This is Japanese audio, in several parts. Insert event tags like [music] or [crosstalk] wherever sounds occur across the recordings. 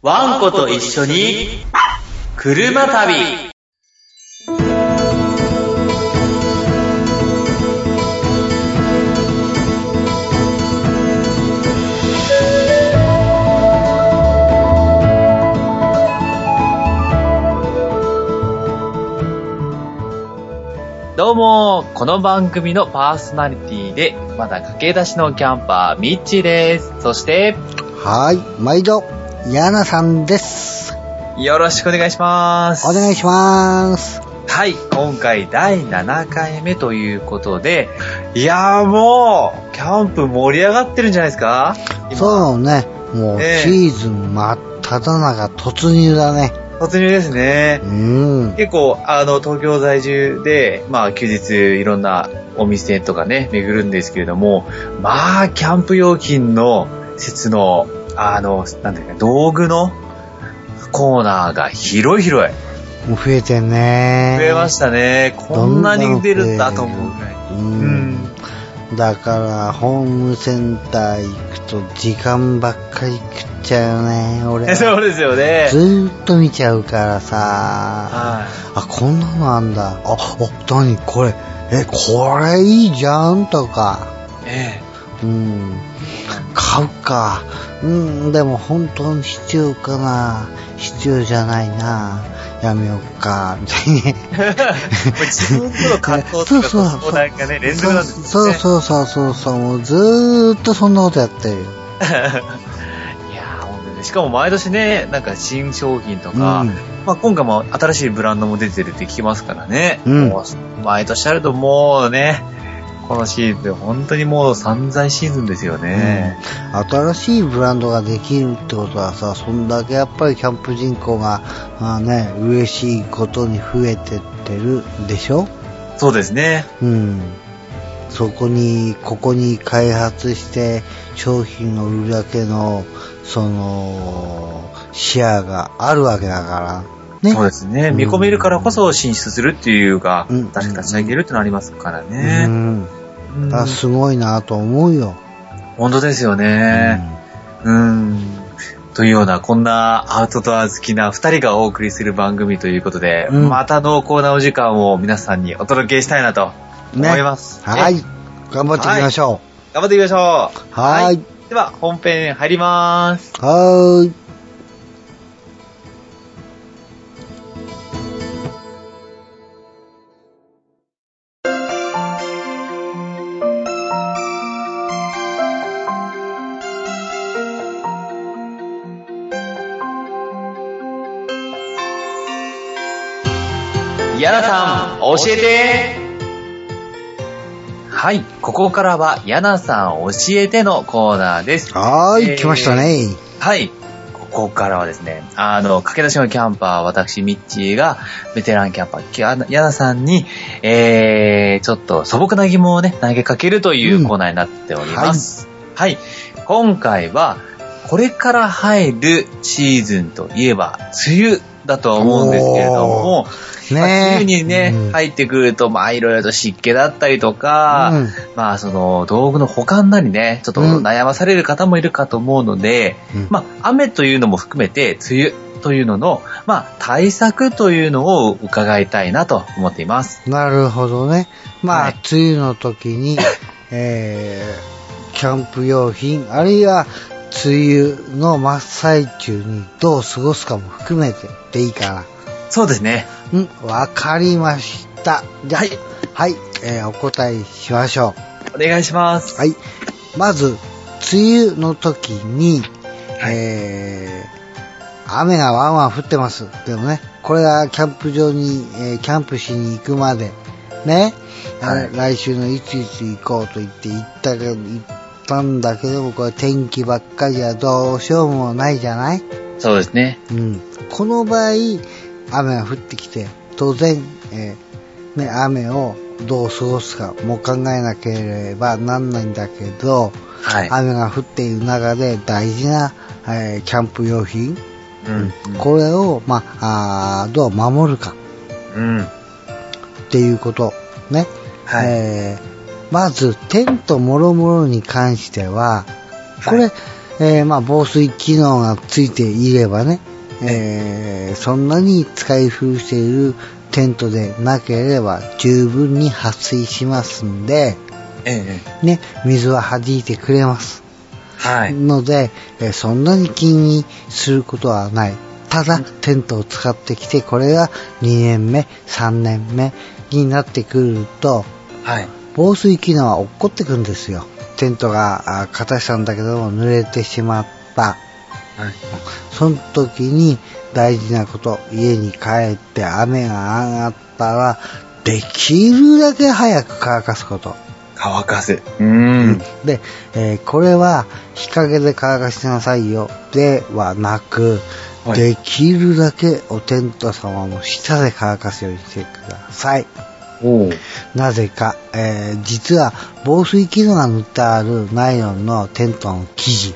ワンコと一緒に、車旅。どうも、この番組のパーソナリティで、まだ駆け出しのキャンパー、ミッチーです。そして、はい、毎度、ヤナさんです。よろしくお願いします。お願いします。はい、今回第7回目ということで、いやーもう、キャンプ盛り上がってるんじゃないですか？今そうね、もうええシーズン真っ只中突入だね。突入ですねう。ん。結構、あの、東京在住で、まあ、休日いろんなお店とかね、巡るんですけれども、まあ、キャンプ用品の説の、あの、なんだっけ、道具のコーナーが広い広い。もう増えてんね。増えましたね。こんなに出るんだと思うぐらい。う。うんん。だから、ホームセンター行くと時間ばっかり食っちゃうよね、俺。ず [laughs] そうですよね。ーっと見ちゃうからさ。はあ、こんなのあんだ。あ、あ、なにこれ。え、これいいじゃんとか。い。えうん。買うか。うん、でも本当に必要かな。必要じゃないな。やめようか。みたいに。[laughs] 自分との葛藤とかそうそう相談がね、連続なんですよね。そうそうそうそうそう。もうずーっとそんなことやってるよ。[laughs] いやー、本当にね。しかも毎年ね、なんか新商品とか、うんまあ今回も新しいブランドも出てるって聞きますからね。うんもう毎年あるともうね、このシーズン、本当にもう散財シーズンですよね。新しいブランドができるってことはさ、そんだけやっぱりキャンプ人口が、まあね、嬉しいことに増えてってるでしょ？そうですね。うん。そこに、ここに開発して商品を売るだけの、その、シェアがあるわけだから。ね。そうですね。うん見込めるからこそ進出するっていうか、うん確か立ち上げるってのありますからうね。ん。すごいなと思うよ。本当ですよね。うん。というような、こんなアウトドア好きな二人がお送りする番組ということで、うんまた濃厚なお時間を皆さんにお届けしたいなと思ねいます。はいね。頑張っていきましょ頑張っていきましょう。う。はーい。では、本編入ります。はーい。ヤナさん、教えてはい、ここからは、ヤナさん教えてのコーナーです。はーい、えー来ましたね。はい。ここからはですね、あの、駆け出しのキャンパー、私、ミッチーが、ベテランキャンパー、ヤナさんに、えー、ちょっと素朴な疑問をね、投げかけるというコーナーになっております。はい、今回は、これから入るシーズンといえば、梅雨だとは思うんですけれども、まあね梅雨にね、うん。入ってくると、まあ、いろいろと湿気だったりとか、うん。まあ、その、道具の保管なりね、ちょっとうん。悩まされる方もいるかと思うので、うん。まあ、雨というのも含めて、梅雨というのの、まあ、対策というのを伺いたいなと思っています。なるほどね。まあ、はい。梅雨の時に、えー、キャンプ用品、あるいは、梅雨の真っ最中にどう過ごすかも含めてでいいかそうですね。な。うん、わかりました。じゃあ、はいはい、えーお答えしましょお願いします。う。はい。まず、梅雨の時に、はいえー、雨がワンワン降ってます。でもね、これがキャンプ場に、えーキャンプしに行くまで、ね、はい来週のいついつ行こうと言って行ったけど、行ったんだけども、これ天気ばっかりじゃどうしようもないじゃない？そうですね。うん。この場合、雨が降ってきて、当然、えーね、雨をどう過ごすかも考えなければなんないんだけど、はい。雨が降っている中で大事な、えーキャンプ用品、うん。これを、まあ、どう守るかうん。っていうこと。ね。はい。えーまず、テントもろもろに関しては、これ、はえーまあ、防水機能がついていればね、えーそんなに使い古しているテントでなければ十分に撥水しますんで、ええ。ね、水は弾いてくれます。はい。ので、えーそんなに気にすることはない。ただ、テントを使ってきて、これが2年目、3年目になってくると、はい。防水機能は落っこってくるんですよ。テントがあ片したんだけども濡れてしまった。はい。その時に大事なこと、家に帰って雨が上がったら、できるだけ早く乾かすこと。乾かす。うーん。で、えーこれは日陰で乾かしなさいよではなく、はいできるだけおテント様の下で乾かすようにしてください。なぜか、えー実は防水機能が塗ってあるナイロンのテントの生地。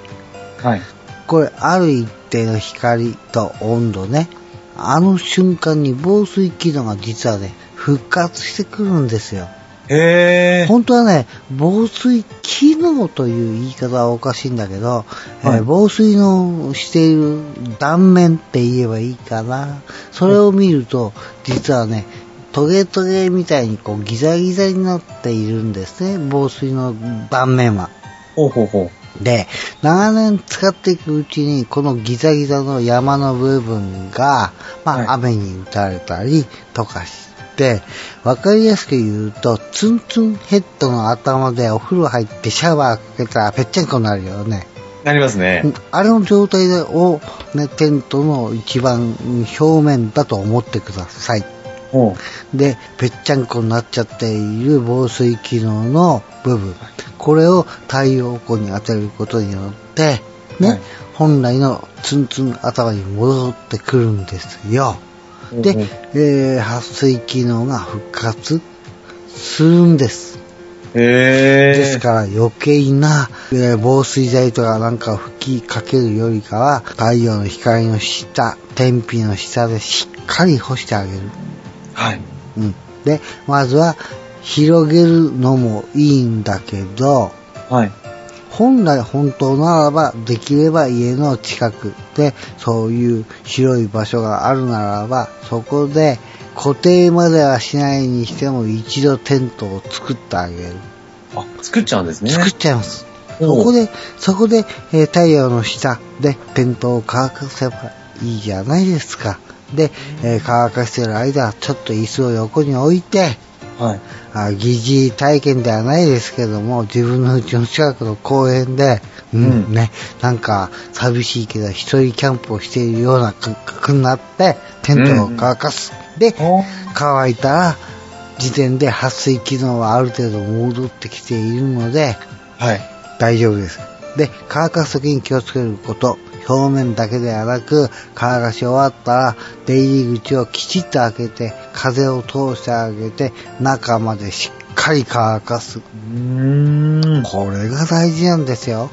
はい。これ、ある一定の光と温度ね。あの瞬間に防水機能が実はね、復活してくるんですよ。へえ。本当はね、防水機能という言い方はおかしいんだけど、えーはい防水のしている断面って言えばいいかな。それを見ると、実はね、トゲトゲみたいにこうギザギザになっているんですね、防水の断面は。ほうほうほう。で、長年使っていくうちに、このギザギザの山の部分が、まあ、はい雨に打たれたりとかして、わかりやすく言うと、ツンツンヘッドの頭でお風呂入ってシャワーかけたらぺっちゃんこになるよね。なりますね。あれの状態でを、ね、テントの一番表面だと思ってください。で、ぺっちゃんこになっちゃっている防水機能の部分。これを太陽光に当てることによって、ね、はい本来のツンツン頭に戻ってくるんですよ。でえー撥水機能が復活するんです。へえ。ですから余計な、えー防水剤とかなんかを吹きかけるよりかは、太陽の光の下、天日の下でしっかり干してあげる。はい。うん。で、まずは、広げるのもいいんだけど、はい。本来本当ならば、できれば家の近くで、そういう広い場所があるならば、そこで固定まではしないにしても一度テントを作ってあげる。あ、作っちゃうんですね。作っちゃいます。おそうこで、そこで、えー太陽の下でテントを乾かせばいいじゃないですか。で、えー乾かしてる間、ちょっと椅子を横に置いて、はい。あ疑似体験ではないですけども、自分の家の近くの公園で、うん、うんね、なんか寂しいけど一人キャンプをしているような感覚になって、テントを乾かす。で、お乾いたら、時点で撥水機能はある程度戻ってきているので、はい。大丈夫です。で、乾かすときに気をつけること、表面だけではなく、乾かし終わったら、出入り口をきちっと開けて、風を通してあげて、中までしっかり乾かす。うーん。これが大事なんですよ。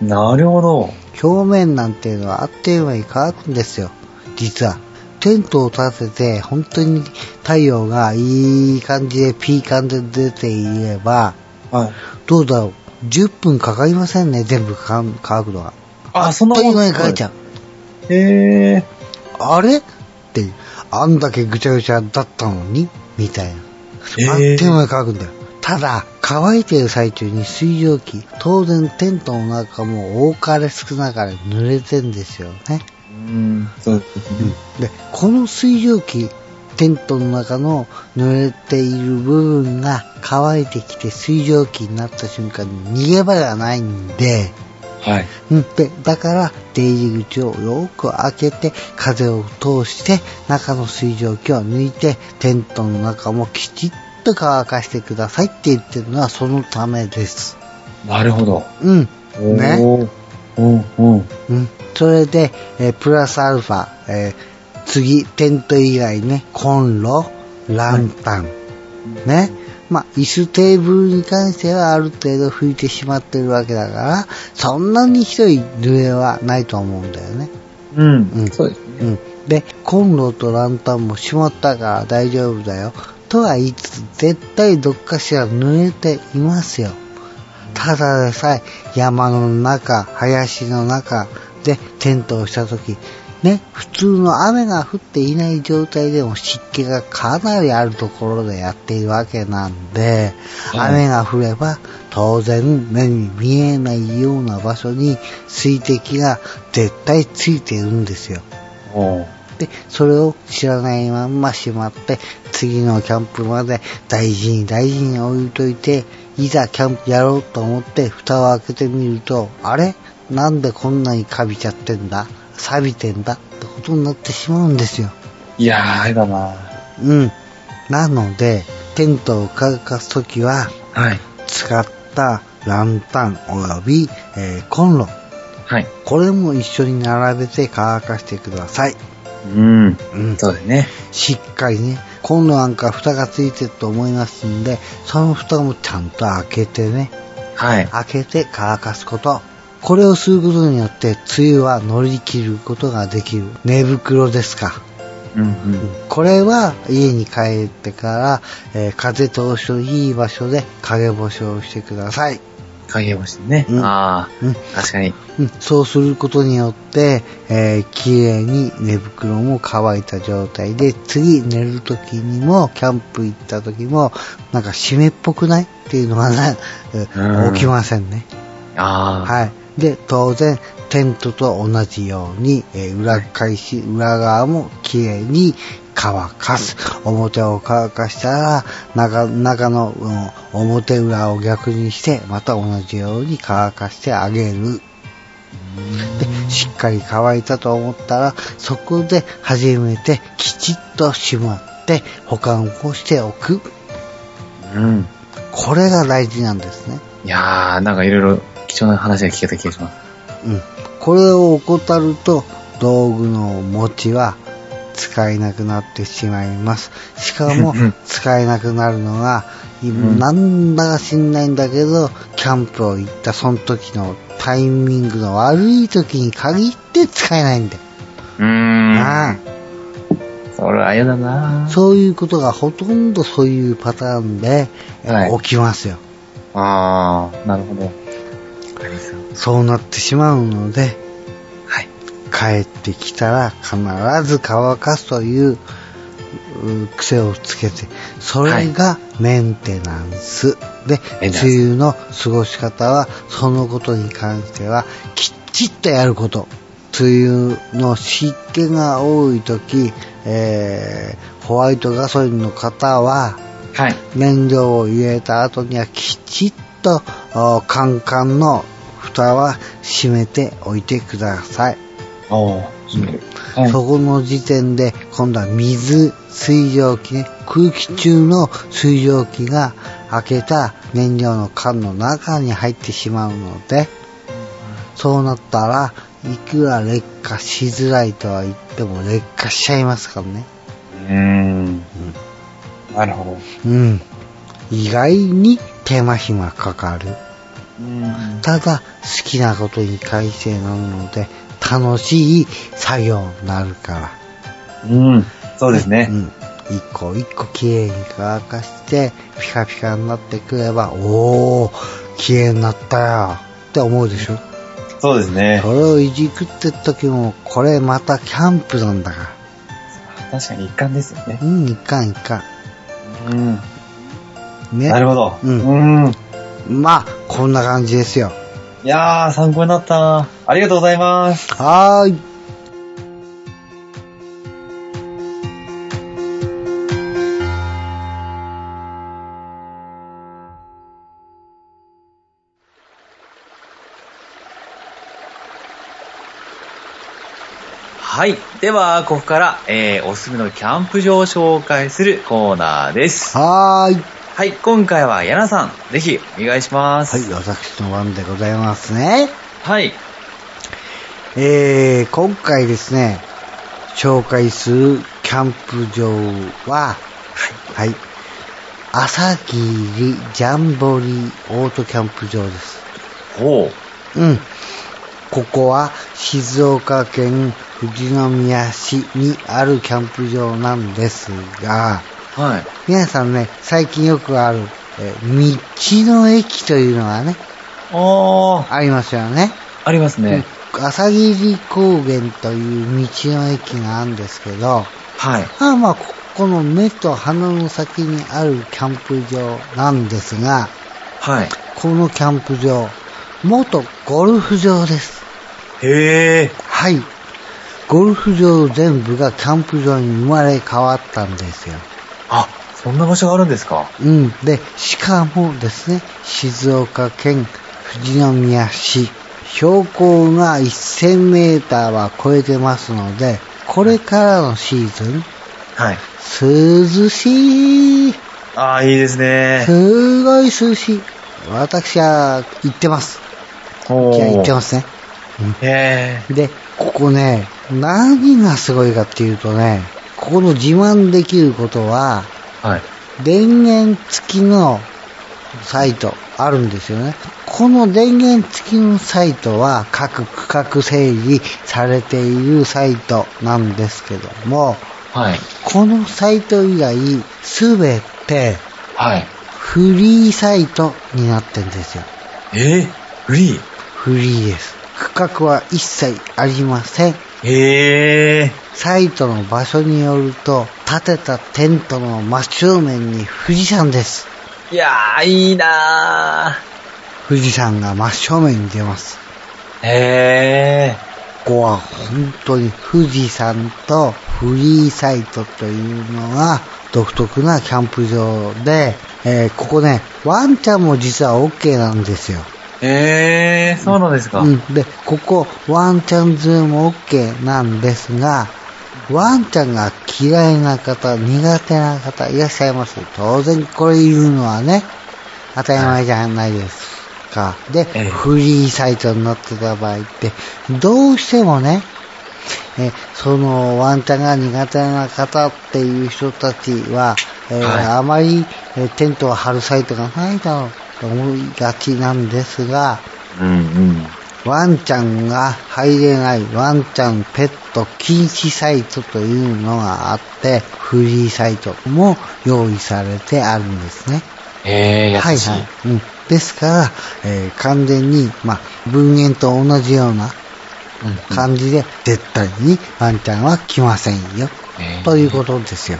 なるほど。表面なんていうのはあっという間に乾くんですよ。実は。テントを立てて、本当に太陽がいい感じでピーカンで出ていれば、はい。どうだろう？10分かかりませんね、全部乾くのが。あ、そんなもん間に乾いちゃう。へえ。あれ？っていう、あんだけぐちゃぐちゃだったのに？みたいな。えーあっという間に乾くんだよ。ただ、乾いてる最中に水蒸気、当然テントの中も多かれ少なかれ濡れてんですよね。うん。そうですね。で、この水蒸気、テントの中の濡れている部分が乾いてきて水蒸気になった瞬間に逃げ場がないんで、はい。うん、で、だから出入り口をよく開けて風を通して中の水蒸気を抜いてテントの中もきちっと乾かしてくださいって言ってるのはそのためです。なるほど。うん。ね。うん、うん。うん。それで、えープラスアルファ、えー次、テント以外ね、コンロ、ランタン、ね。まあ、椅子テーブルに関してはある程度拭いてしまってるわけだから、そんなにひどい濡れはないと思うんだよね。うん。うんそうですね。うん。で、コンロとランタンもしまったから大丈夫だよ。とは言いつつ、絶対どっかしら濡れていますよ。ただでさえ山の中、林の中でテントをした時、ね、普通の雨が降っていない状態でも湿気がかなりあるところでやっているわけなんで、はい。雨が降れば当然目に見えないような場所に水滴が絶対ついているんですよ。で、それを知らないまんましまって、次のキャンプまで大事に大事に置いといて、いざキャンプやろうと思って蓋を開けてみると、あれ？なんでこんなにカビちゃってんだ？錆びてんだってことになってしまうんですよ。いやー、あれだなうん。なので、テントを乾かすときは、はい。使ったランタンおよび、えーコンロ。はい。これも一緒に並べて乾かしてください。うん。うん。そうですね。しっかりね、コンロなんか蓋がついてると思いますんで、その蓋もちゃんと開けてね、はい。開けて乾かすこと。これをすることによって、梅雨は乗り切ることができる。寝袋ですか。うんうん。これは家に帰ってから、えー風通しのいい場所で陰干しをしてください。影干しね。うんああ、うん確かに。うん、そうすることによって、えー、綺麗に寝袋も乾いた状態で、次寝る時にも、キャンプ行った時も、なんか湿っぽくない？っていうのがね、えーうん起きませんね。ああ。はい。で、当然、テントと同じように、えー裏返し、裏側も綺麗に乾かす。表を乾かしたら、中、中の、うん表裏を逆にして、また同じように乾かしてあげる。で、しっかり乾いたと思ったら、そこで初めてきちっとしまって保管をしておく。うん。これが大事なんですね。いやー、なんかいろいろ貴重な話が聞けた気がします。うん。これを怠ると、道具の持ちは使えなくなってしまいます。しかも、使えなくなるのが、んなんだか知んないんだけど、キャンプを行ったその時のタイミングの悪い時に限って使えないんだよ。うーん。ああそれは嫌だなそういうことがほとんどそういうパターンで、えはい起きますよ。ああ、なるほど。ありそう。そうなってしまうので、はい。帰ってきたら必ず乾かすというう癖をつけて、それがメンテナンス。で、メンテナンス梅雨の過ごし方は、そのことに関しては、きっちっとやること。梅雨の湿気が多い時、えー、ホワイトガソリンの方は、はい。燃料を入れた後にはきちっとおカンカンの蓋は閉めておいてください。そこの時点で今度は水、水蒸気ね、空気中の水蒸気が開けた燃料の缶の中に入ってしまうので、そうなったらいくら劣化しづらいとは言っても劣化しちゃいますからね。うーん。なるほど。うん。意外に手間暇かかる。うん。ただ、好きなことに関してなので、楽しい作業になるから。うん。そうですね。うん。一個一個綺麗に乾かして、ピカピカになってくれば、おー、綺麗になったよって思うでしょ？そうですねそ。れをいじくってる時も、これまたキャンプなんだから。確かに一貫ですよねう。ん、いかんいかうん。ん。ね。なるほど。うんうん。まあ、こんな感じですよ。いやー、参考になった。ありがとうございます。はーい。はい。では、ここから、えー、おすすめのキャンプ場を紹介するコーナーです。はーい。はい。今回は、ヤナさん、ぜひ、お願いします。はい、私の番でございますね。はい。えー、今回ですね、紹介するキャンプ場は、はい、朝霧ジャンボリーオートキャンプ場です。ほう。うん。ここは静岡県富士宮市にあるキャンプ場なんですが、はい。皆さんね、最近よくある、えー道の駅というのがね、おー、ありますよね。ありますね。朝霧高原という道の駅があるんですけど、はい。あまあ、ここの目と鼻の先にあるキャンプ場なんですが、はい。このキャンプ場、元ゴルフ場です。へえ。はい。ゴルフ場全部がキャンプ場に生まれ変わったんですよ。あ、そんな場所があるんですか？うん。で、しかもですね、静岡県富士宮市、標高が1000メーターは超えてますので、これからのシーズン、はい。涼しい。ああ、いいですね。すごい涼しい。私は行ってます。おじゃあ行ってー。ますね。へえ。で、ここね、何がすごいかっていうとね、ここの自慢できることは、はい。電源付きのサイトあるんですよね。この電源付きのサイトは各区画整理されているサイトなんですけども、はい。このサイト以外すべてはい。フリーサイトになってるんですよ。え？ー、フリー？フリーです。区画は一切ありません。へえ。サイトの場所によると、建てたテントの真正面に富士山です。いやー、いいな富士山が真正面に出ます。ー。へえ。ここは本当に富士山とフリーサイトというのが独特なキャンプ場で、えーここね、ワンちゃんも実は OK なんですよ。へえ、そうなんですか。うん。で、ここ、ワンちゃんズーム OK なんですが、ワンちゃんが嫌いな方、苦手な方いらっしゃいます。当然これいるのはね、当たり前じゃないですか。で、ええフリーサイトになってた場合って、どうしてもね、えそのワンちゃんが苦手な方っていう人たちは、えーはいあまり、えーテントを張るサイトがないだろうと思いがちなんですが、うんうん。ワンちゃんが入れないワンちゃんペット禁止サイトというのがあって、フリーサイトも用意されてあるんですね。へえ。はいはい。うん。ですから、えー完全に、まあ、文言と同じようなうん感じで、絶対にワンちゃんは来ませんよ。ということですよ。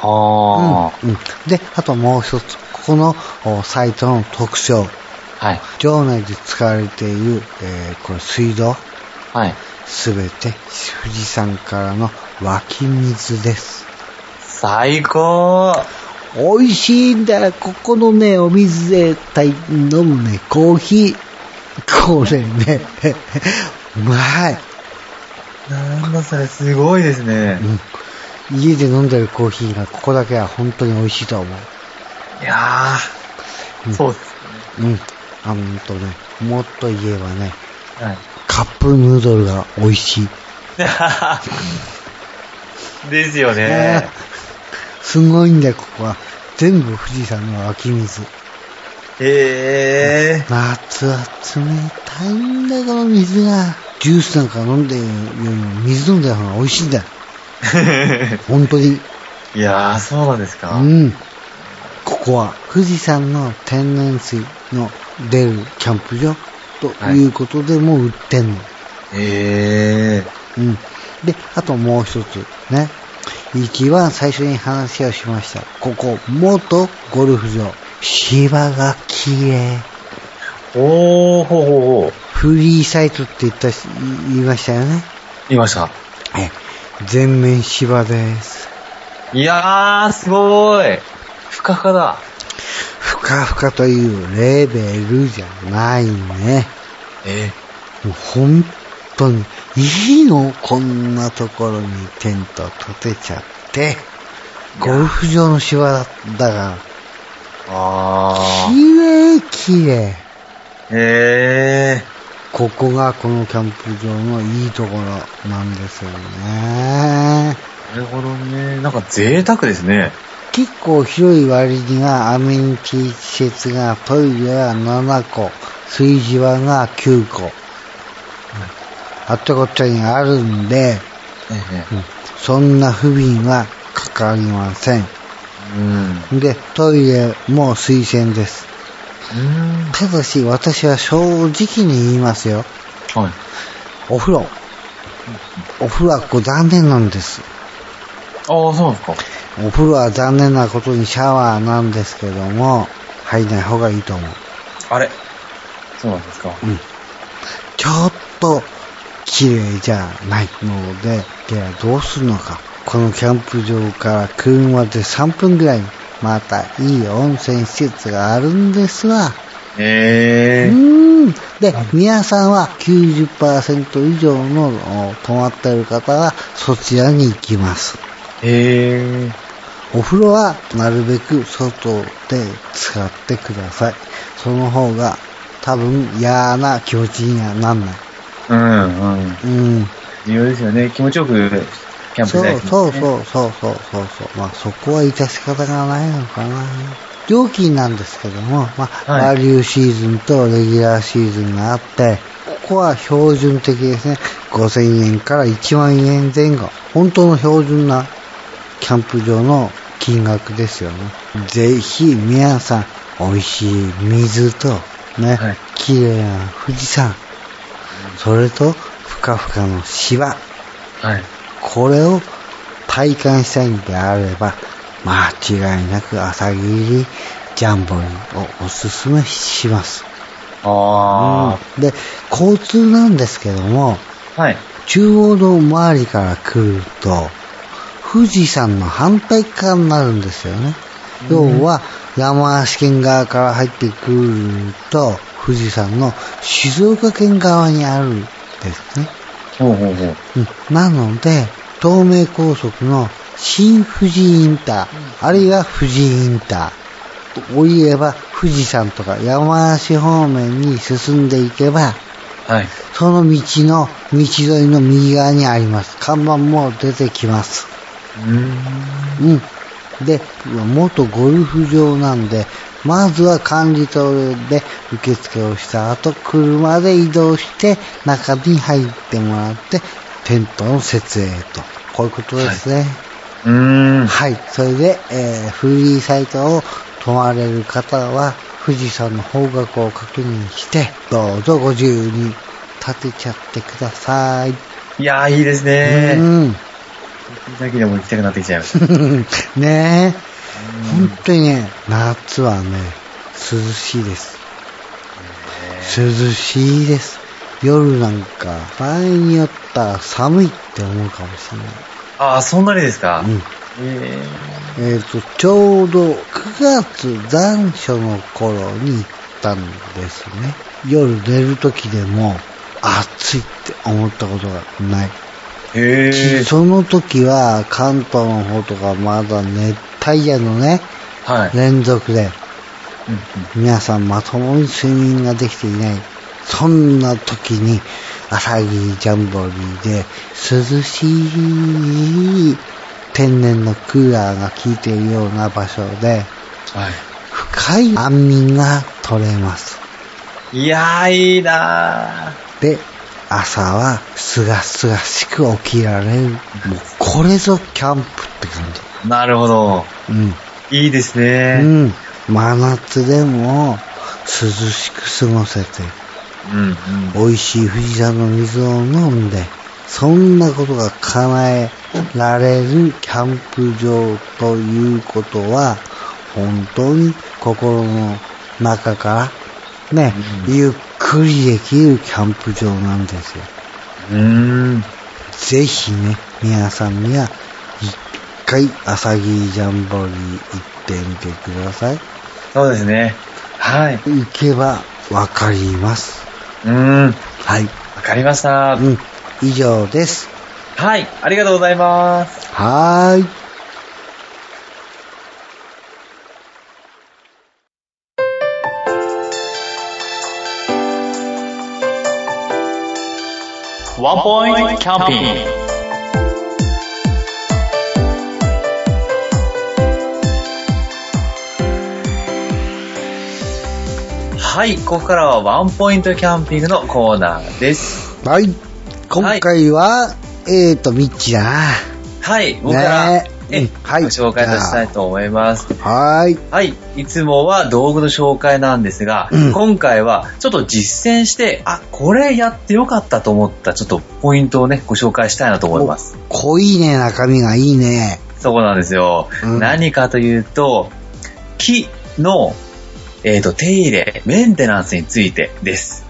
はうん。うん。で、あともう一つ、ここのおサイトの特徴。あ。はい。場内で使われている、えーこれ水道。はい。すべて富士山からの湧き水です。最高美味しいんだよ。ここのね、お水でたい飲むね、コーヒー。これね、うまい。なんだそれ、すごいですね。うん。家で飲んでるコーヒーがここだけは本当に美味しいと思う。いやー、うんそうですうん。あの、とね、もっと言えばね、ね。はい。カップヌードルが美味しい。[laughs] ですよね。すごいんだよ、ここは。全部富士山の湧き水。へえ。夏は冷たいんだよ、この水が。ジュースなんか飲んでるよりも水飲んだ方が美味しいんだよ。[laughs] 本当に。いやー、そうなんですか。うん。ここは富士山の天然水の出るキャンプ場ということでも売ってんの。へえ。うん。で、あともう一つね。一番最初に話をしました。ここ、元ゴルフ場。芝が綺麗。おー、ほうほうほう。フリーサイトって言ったし、言いましたよね。言いました。え、全面芝です。いやー、すごい。ふかふかだ。ふかふかというレベルじゃないね。えもう本当に、いいのこんなところにテント立てちゃって。ゴルフ場の芝だだから、あー。綺麗綺麗。へここがこのキャンプ場のいいところなんですよね。ー。なるほどね。なんか贅沢ですね。結構広い割にはアメニティ施設がトイレが7個、炊事場が9個、あっちゃこっちゃにあるんで、えうんそんな不便はかかりません。え。うん。で、トイレも水洗です。うん。ただし、私は正直に言いますよ。はい。お風呂。お風呂はこう残念なんです。ああ、そうなんですか。お風呂は残念なことにシャワーなんですけども、入んない方がいいと思う。あれ？そうなんですか。うん。ちょっと綺麗じゃないので、ではどうするのか。このキャンプ場から車で3分ぐらいに、またいい温泉施設があるんですわ。へえ。うーん。で、皆さんは90%以上のお泊まっている方はそちらに行きます。へえ。お風呂はなるべく外で使ってください。その方が多分嫌な気持ちにはなんない。うんうん。うん。重要ですよね。気持ちよくキャンプそうしたいですね。そうそうそうそうそうそう。まあそこは致し方がないのかな。料金なんですけども、まあ、はいバリューシーズンとレギュラーシーズンがあって、ここは標準的ですね。5000円から1万円前後。本当の標準なキャンプ場の金額ですよね。ぜひ皆さん、美味しい水と、ね、はい綺麗な富士山、それと、ふかふかの芝、はい。これを体感したいんであれば、間違いなく朝霧ジャンボリーをおすすめします。あうんで、交通なんですけども、あ。はい。中央道周りから来ると、富士山の反対側になるんですよね。要は、山梨県側から入ってくると、富士山の静岡県側にあるんですね。ほうほうほう。うんなので、東名高速の新富士インター、あるいは富士インターを言えば、富士山とか山梨方面に進んでいけば、はい。その道の、道沿いの右側にあります。看板も出てきます。うーん。うん。で、元ゴルフ場なんで、まずは管理棟で受付をした後、車で移動して、中に入ってもらって、テントの設営と。こういうことですね。うーん。はい。それで、えーフリーサイトを泊まれる方は、富士山の方角を確認して、どうぞご自由に立てちゃってください。いやー、いいですねう。ん。だけでも行きたくなってきちゃいました。[laughs] ねえ。本当にね、夏はね、涼しいです。涼しいです。夜なんか、場合によったら寒いって思うかもしれない。ああ、そんなにですか？うん。ええっ、と、ちょうど9月残暑の頃に行ったんですね。夜寝る時でも暑いって思ったことがない。ー、へえ。その時は関東の方とかまだ熱帯夜のね、はい。連続でうん皆さんまともに睡眠ができていない。そんな時に、朝霧ジャンボリーで涼しい天然のクーラーが効いているような場所で、うん。はい。深い安眠が取れます。いやー、いいなで、朝はすがすがしく起きられる。もうこれぞキャンプって感ー。なるほど。じ。うん。いいですうね。ん。真夏でも涼しく過ごせて、うん。うん。美味しい富士山の水を飲んで、そんなことが叶えられるキャンプ場ということは、本当に心の中からね、うんゆっくりできるキャンプ場なんですよ。うーん。ぜひね、皆さんには一回朝霧ジャンボリー行ってみてください。そうですね。はい。行けばわかります。うーん。わはい。かりました。うん。以上です。はい。ありがとうございます。はーい。ワンポイントキャンピング。はい、ここからはワンポイントキャンピングのコーナーです。はい。今回は、えーと、ミッチーだな。はい、僕から、ねはいご紹介させたいと思います。はーい。はい。いつもは道具の紹介なんですが、うん今回はちょっと実践して、あ、これやってよかったと思ったちょっとポイントをね、ご紹介したいなと思います。濃いね、中身がいいね。そうなんですよ。うん何かというと、木の、えっ、と、手入れ、メンテナンスについてです。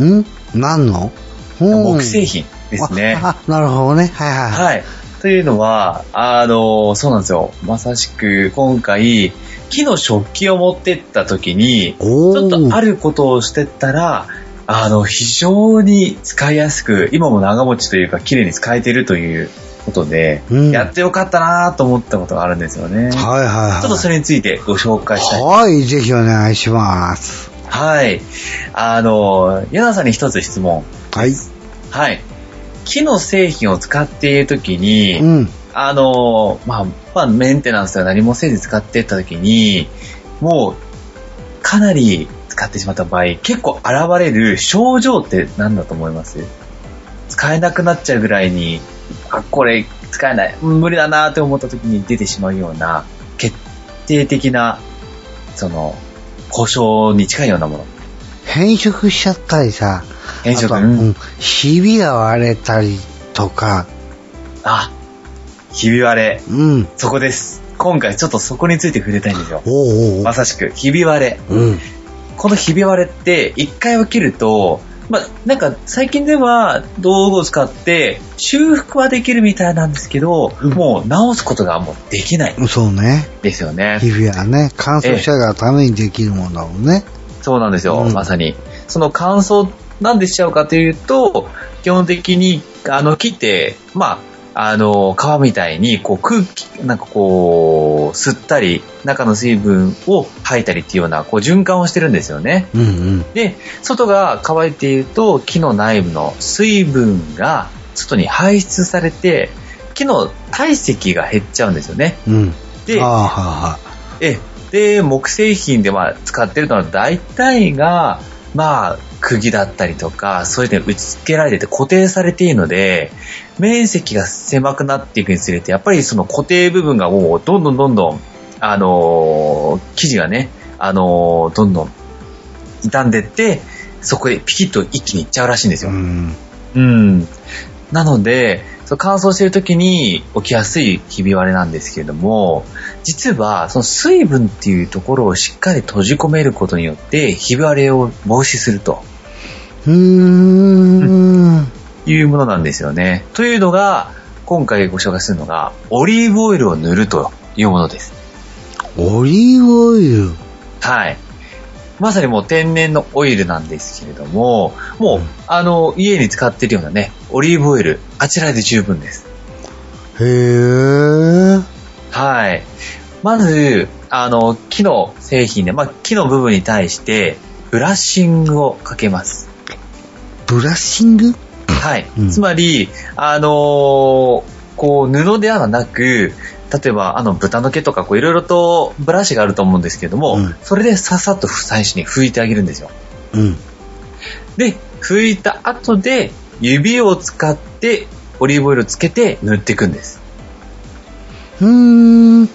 ん？何の？木製品ですね。あ、あなるほどね。はいはいはい。はい。というのは、あの、そうなんですよ。まさしく今回、木の食器を持ってった時に、ちょっとあることをしてったら、あの、非常に使いやすく、今も長持ちというか、綺麗に使えてるということで、うんやってよかったなと思ったことがあるんですよね。はいはいはい。ちょっとそれについてご紹介したい。はい、ぜひお願いします。はい。あの、ヤナさんに一つ質問。はい。はい。木の製品を使っているときに、うん。あの、まあ、まあ、メンテナンスは何もせず使っていったときに、もう、かなり使ってしまった場合、結構現れる症状って何だと思います？使えなくなっちゃうぐらいに、あ、これ使えない、うん無理だなって思ったときに出てしまうような、決定的な、その、故障に近いようなもの。変色しちゃったりさ。変色あとうん。ひびが割れたりとか。あ、ひび割れ。うん。そこです。今回ちょっとそこについて触れたいんですよ。おうおうまさしく、ひび割れ。うん。このひび割れって、一回起きると、まあ、なんか最近では道具を使って修復はできるみたいなんですけど、うんもう直すことがもうできないそうね。ですよね。皮膚はね、乾燥したがためにできるものだもんね。そうなんですよ、うんまさに。その乾燥なんでしちゃうかというと、基本的に、あの、木って、まあ、あの、皮みたいに、こう、空気、なんかこう、吸ったり、中の水分を吐いたりっていうような、こう、循環をしてるんですよね。うんうん。で、外が乾いていると、木の内部の水分が外に排出されて、木の体積が減っちゃうんですよね。うん。でえ、で、木製品でまあ使ってるのは大体が、まあ、釘だったりとか、そういうのに打ち付けられてて固定されているので、面積が狭くなっていくにつれて、やっぱりその固定部分がもうどんどんどんどん、あのー生地がね、あのーどんどん傷んでって、そこでピキッと一気にいっちゃうらしいんですよ。うん。うん。なので、そう乾燥している時に起きやすいひび割れなんですけれども、実はその水分っていうところをしっかり閉じ込めることによって、ひび割れを防止するとうーん。いうものなんですよね。というのが、今回ご紹介するのが、オリーブオイルを塗るというものです。オリーブオイル？はい。まさにもう天然のオイルなんですけれども、もう、うんあの、家に使ってるようなね、オリーブオイル、あちらで十分です。へえ。はい。まず、あの、木の製品で、まあ、木の部分に対して、ブラッシングをかけます。ブラッシング？はい。うんつまり、あのーこう、布ではなく、例えば、あの、豚の毛とか、こう、いろいろとブラシがあると思うんですけれども、うんそれでささっと最初に拭いてあげるんですよ。うん。で、拭いた後で、指を使って、オリーブオイルをつけて塗っていくんです。うーん。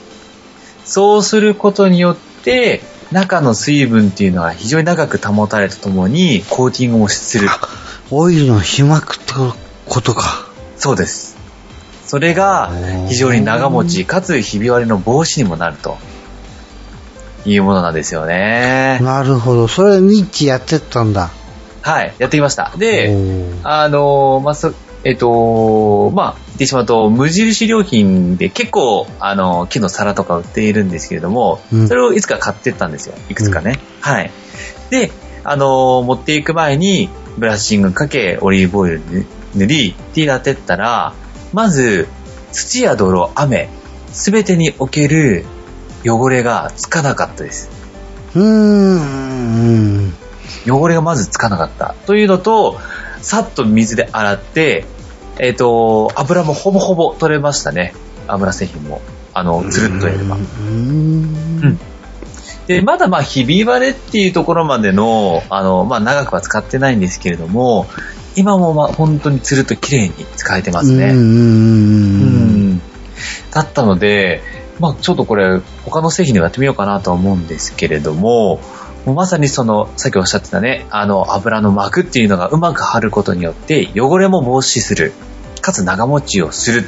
そうすることによって、中の水分っていうのは非常に長く保たれとともに、コーティングもする。[laughs] オイルの被膜ってことか。そうです。それが非常に長持ち、かつひび割れの防止にもなると。いうものなんですよね。なるほど。それミッチやってったんだ。はい、やってきました。で、あの、まあ、そえっと、まあ、言ってしまうと、無印良品で結構、あの、木の皿とか売っているんですけれども、うんそれをいつか買ってったんですよ。いくつかね。はい。で、あの、持っていく前に、ブラッシングかけ、オリーブオイル塗り、ってやってったら、まず、土や泥、雨、すべてにおける汚れがつかなかったです。うーん。汚れがまずつかなかった。というのと、さっと水で洗って、えっ、と、油もほぼほぼ取れましたね。油製品も。あの、つるっとやればう。ーん。で、まだまあ、ひび割れっていうところまでの、あの、まあ、長くは使ってないんですけれども、今もまあ、本当につるっと綺麗に使えてますね。うーん。うんだったので、まあちょっとこれ他の製品でもやってみようかなとは思うんですけれども、もうまさにその、さっきおっしゃってたね、あの油の膜っていうのがうまく貼ることによって汚れも防止する。かつ長持ちをする。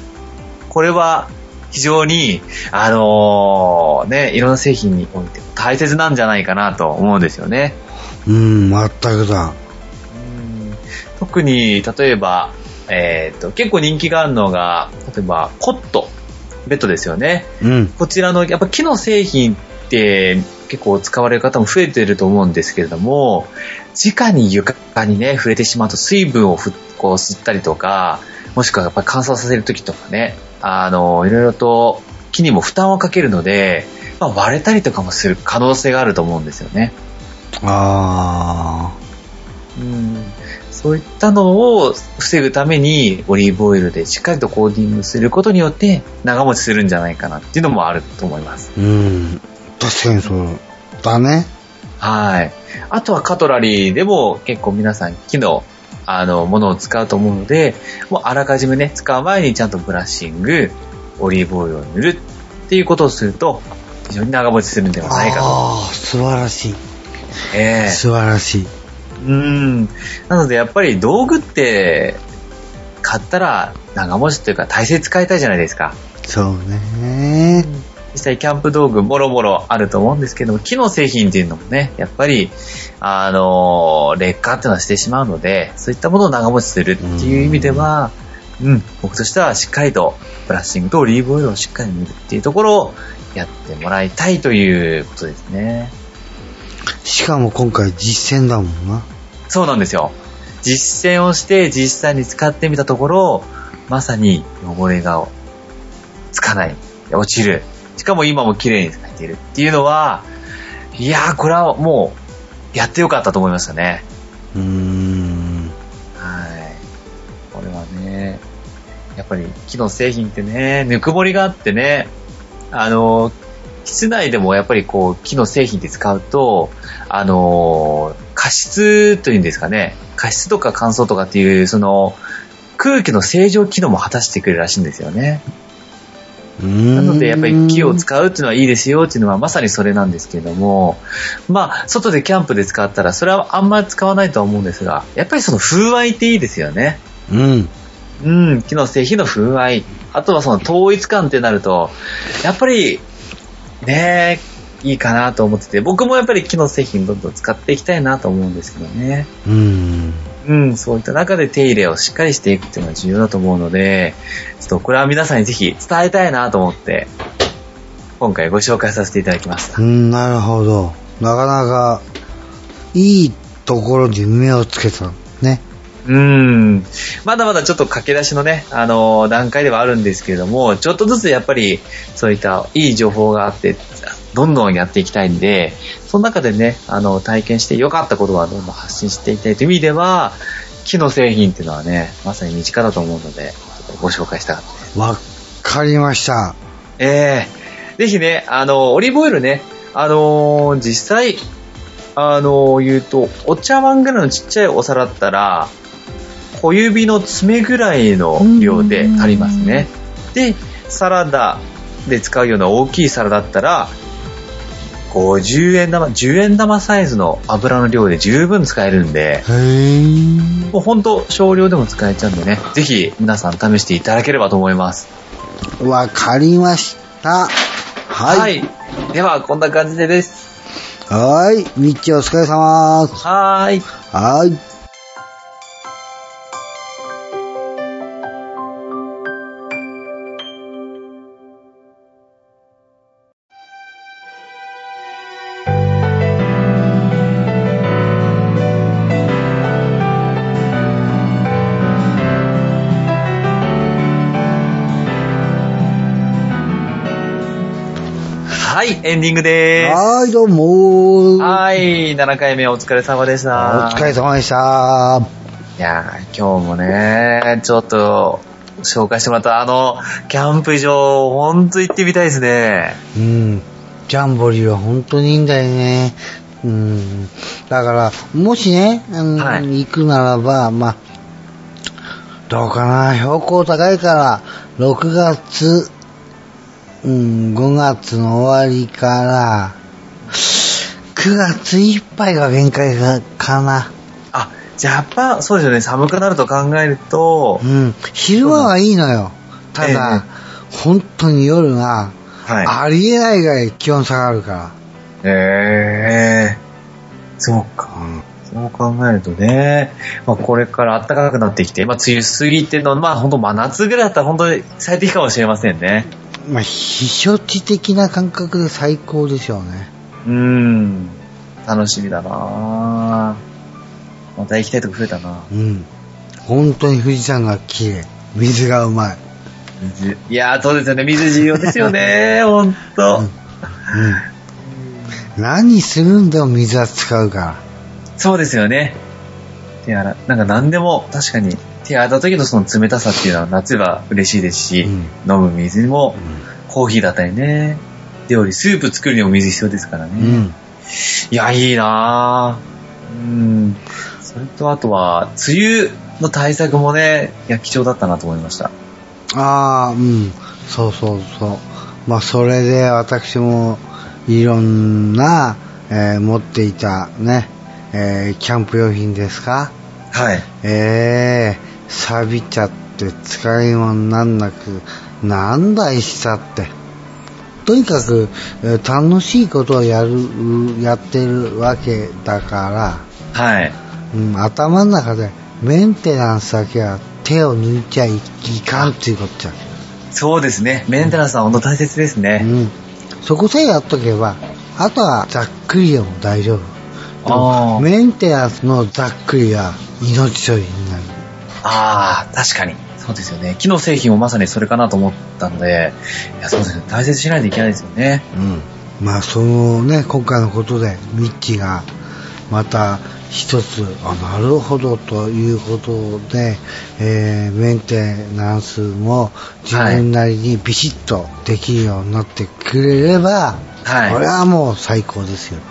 これは非常に、あのーね、いろんな製品において大切なんじゃないかなと思うんですよね。うん、全くだ。うん特に、例えば、えっ、と、結構人気があるのが、例えば、コット、ベッドですよね。うん。こちらの、やっぱ木の製品って結構使われる方も増えてると思うんですけれども、直に床にね、触れてしまうと水分をふこう吸ったりとか、もしくはやっぱり乾燥させるときとかね、あの、いろいろと木にも負担をかけるので、まあ、割れたりとかもする可能性があると思うんですよね。あうんそういったのを防ぐためにオリーブオイルでしっかりとコーティングすることによって長持ちするんじゃないかなっていうのもあると思います。ー。うん。確かにそうだね。はい。あとはカトラリーでも結構皆さん木のあのものを使うと思うので、もうあらかじめね、使う前にちゃんとブラッシング、オリーブオイルを塗るっていうことをすると非常に長持ちするんではないかと。ああ、素晴らしい。ええ素晴らしい。うん。なのでやっぱり道具って買ったら長持ちというか大切に使いたいじゃないですか。そうね。実際キャンプ道具もろもろあると思うんですけども、木の製品っていうのもね、やっぱり、あのー劣化っていうのはしてしまうので、そういったものを長持ちするっていう意味では、うん、僕としてはしっかりとブラッシングとオリーブオイルをしっかり塗るっていうところをやってもらいたいということですね。しかも今回実践だもんな。そうなんですよ。実践をして実際に使ってみたところ、まさに汚れがつかない、落ちる。しかも今も綺麗に使えているっていうのは、いやー、これはもう、やってよかったと思いましたね。うーん。はい。これはね、やっぱり木の製品ってね、ぬくもりがあってね、あの、室内でもやっぱりこう、木の製品で使うと、あの、加湿というんですかね、加湿とか乾燥とかっていう、その、空気の清浄機能も果たしてくれるらしいんですよね。ななので、やっぱり木を使うっていうのはいいですよっていうのはまさにそれなんですけれども、まあ、外でキャンプで使ったら、それはあんまり使わないとは思うんですが、やっぱりその風合いっていいですよね。うん。うん、木の製品の風合い。あとはその統一感ってなると、やっぱり、ねいいかなと思ってて、僕もやっぱり木の製品どんどん使っていきたいなと思うんですけどね。うん。うん、そういった中で手入れをしっかりしていくっていうのは重要だと思うので、ちょっとこれは皆さんにぜひ伝えたいなと思って、今回ご紹介させていただきました。うん、なるほど。なかなか、いいところに目をつけた。ね。うん。まだまだちょっと駆け出しのね、あのー段階ではあるんですけれども、ちょっとずつやっぱり、そういったいい情報があって、どんどんやっていきたいんで、その中でね、あの、体験して良かったことはどんどん発信していきたいという意味では、木の製品っていうのはね、まさに身近だと思うので、ご紹介したかったです。わかりました。ええぜひね、あの、オリーブオイルね、あのー実際、あのー言うと、お茶碗ぐらいのちっちゃいお皿だったら、小指の爪ぐらいの量で足りますね。で、サラダで使うような大きい皿だったら、50円玉、10円玉サイズの油の量で十分使えるんで。もうほんと少量でも使えちゃうんでね、ぜひ皆さん試していただければと思います。わかりました。はい。では、こんな感じでです。はい。みっちお疲れ様です。はーい。はい。はい、ンディングでーす。はい、どうもー。はい、7回目お疲れ様でした。お疲れ様でした。いやー、今日もね、ちょっと、紹介してもらったあの、キャンプ場、ほんと行ってみたいですね。うん。ジャンボリーは本当にいいんだよね。うん。だから、もしね、うんはい行くならば、まあ、どうかな、標高高いから、6月うん、5月の終わりから、9月いっぱいが限界がかな。あ、じゃあやっぱ、そうですよね。寒くなると考えるとう、ん。昼間はいいのよ。ただ、本当に夜が、はい。ありえないぐらい気温下がるかええそうか。ら。うん。そう考えるとね、まあ、これから暖かくなってきて、まあ、梅雨過ぎっていうのは、まあ、本当真夏ぐらいだったら本当に最適かもしれませんね。まあ、避暑地的な感覚で最高でしょうね。うーん。楽しみだなぁまた行きたいとこ増えたなうん。本当に富士山が綺麗。水がうまい。水。いやー、そうですよね。水重要ですよね。[laughs] ほんと。うん。何するんでも水は使うから。そうですよね。手洗、なんか何でも確かに手洗った時のその冷たさっていうのは夏は嬉しいですし、うん飲む水もコーヒーだったりね、料理、スープ作るにも水必要ですからね。うん。いや、いいなぁ。うん。それとあとは、梅雨の対策もね、いや、貴重だったなと思いました。ああ、うん。そうそうそう。まあ、それで私もいろんな、えー持っていたね、えーキャンプ用品ですか？はい。えー、錆びちゃって使い物になんなく、なんだいしたって。とにかく、えー楽しいことをやる、やってるわけだから、はい。うん、頭の中でメンテナンスだけは手を抜いちゃいかんっていうことじゃん。そうですね。メンテナンスは本当大切ですね。うん。そこさえやっとけば、あとはざっくりでも大丈夫。メンテナンスのざっくりが命取りになる。ああ、確かに。そうですよね。機能製品もまさにそれかなと思ったので、いや、そうですね。大切にしないといけないですよね。うん。まあ、そのね、今回のことで、ミッチが、また一つ、あ、なるほどということで、えー、メンテナンスも自分なりにビシッとできるようになってくれれば、はいこれはもう最高ですよ。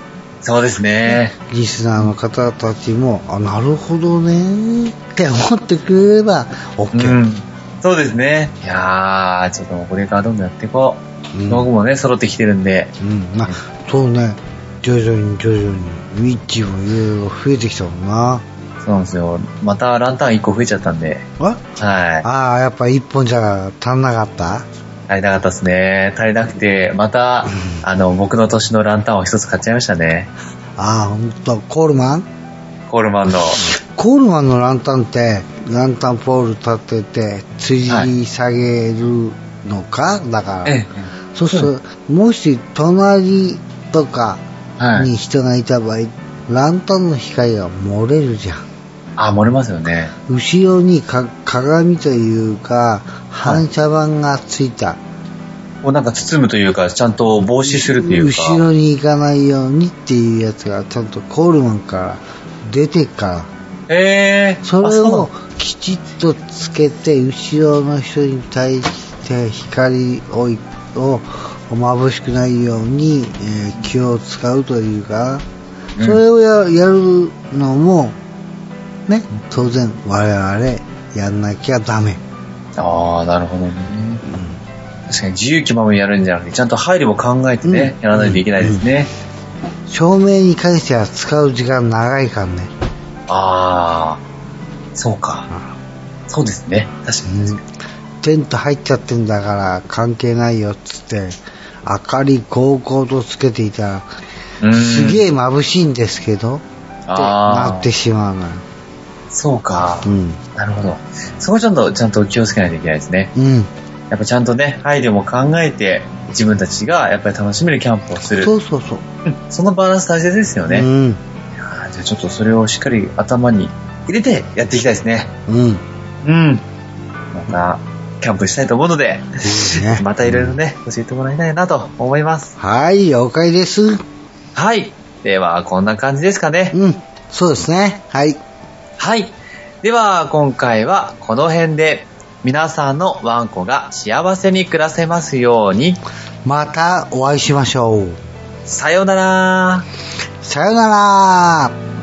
そうですね。リスナーの方たちも、あ、なるほどねって思ってくれれば、う OK。ん。そうですね。いやー、ちょっとこれからどんどんやっていこう。うん僕もね、揃ってきてるんで。うん、まあ、そうね、徐々に徐々に、ミッチもいろいろ増えてきたもんな。そうなんですよ。またランタン1個増えちゃったんで。あ？はい。ああ、やっぱ一本じゃ足んなかった？足りなかったですね。足りなくて、また、あの、僕の年のランタンを一つ買っちゃいましたね。ああ、ほんと、コールマン？コールマンの。コールマンのランタンって、ランタンポール立てて、吊り下げるのか、だから。えそうすると、もし隣とか。に人がいた場合、ランタンの光が漏れるじゃん。あ、漏れますよね。後ろにか鏡というか、反射板がついた。なんか包むというか、ちゃんと防止するというか。後ろに行かないようにっていうやつがちゃんとコールマンから出てっから、ええー。それをの？きちっとつけて、後ろの人に対して光をを眩しくないように、えー気を使うというか、うんそれをややるのも、ね、当然我々やんなきゃダメ。ああ、なるほどね。確かに自由気ままにやるんじゃなくて、ちゃんと配慮も考えてね、うんやらないといけないですね。照明に関しては使う時間長いからね。ああ、そうか。そうですね。確かに。テント入っちゃってんだから関係ないよっつって、明かり高々とつけていたら、うんすげえ眩しいんですけど、ってなってしまうのよ。そうか。うん。なるほど。そこちゃんと、ちゃんと気をつけないといけないですね。うん。やっぱちゃんとね、配慮も考えて、自分たちがやっぱり楽しめるキャンプをする。そうそうそう。うんそのバランス大切ですよね。うん。いやーじゃあちょっとそれをしっかり頭に入れてやっていきたいですね。うん。うん。また、キャンプしたいと思うので、いいね。[laughs] またいろいろね、教えてもらいたいなと思います。はい、了解です。はい。では、こんな感じですかね。うん。そうですね。はい。はい。では、今回はこの辺で、皆さんのワンコが幸せに暮らせますように、またお会いしましょう。さようなら。さよなら。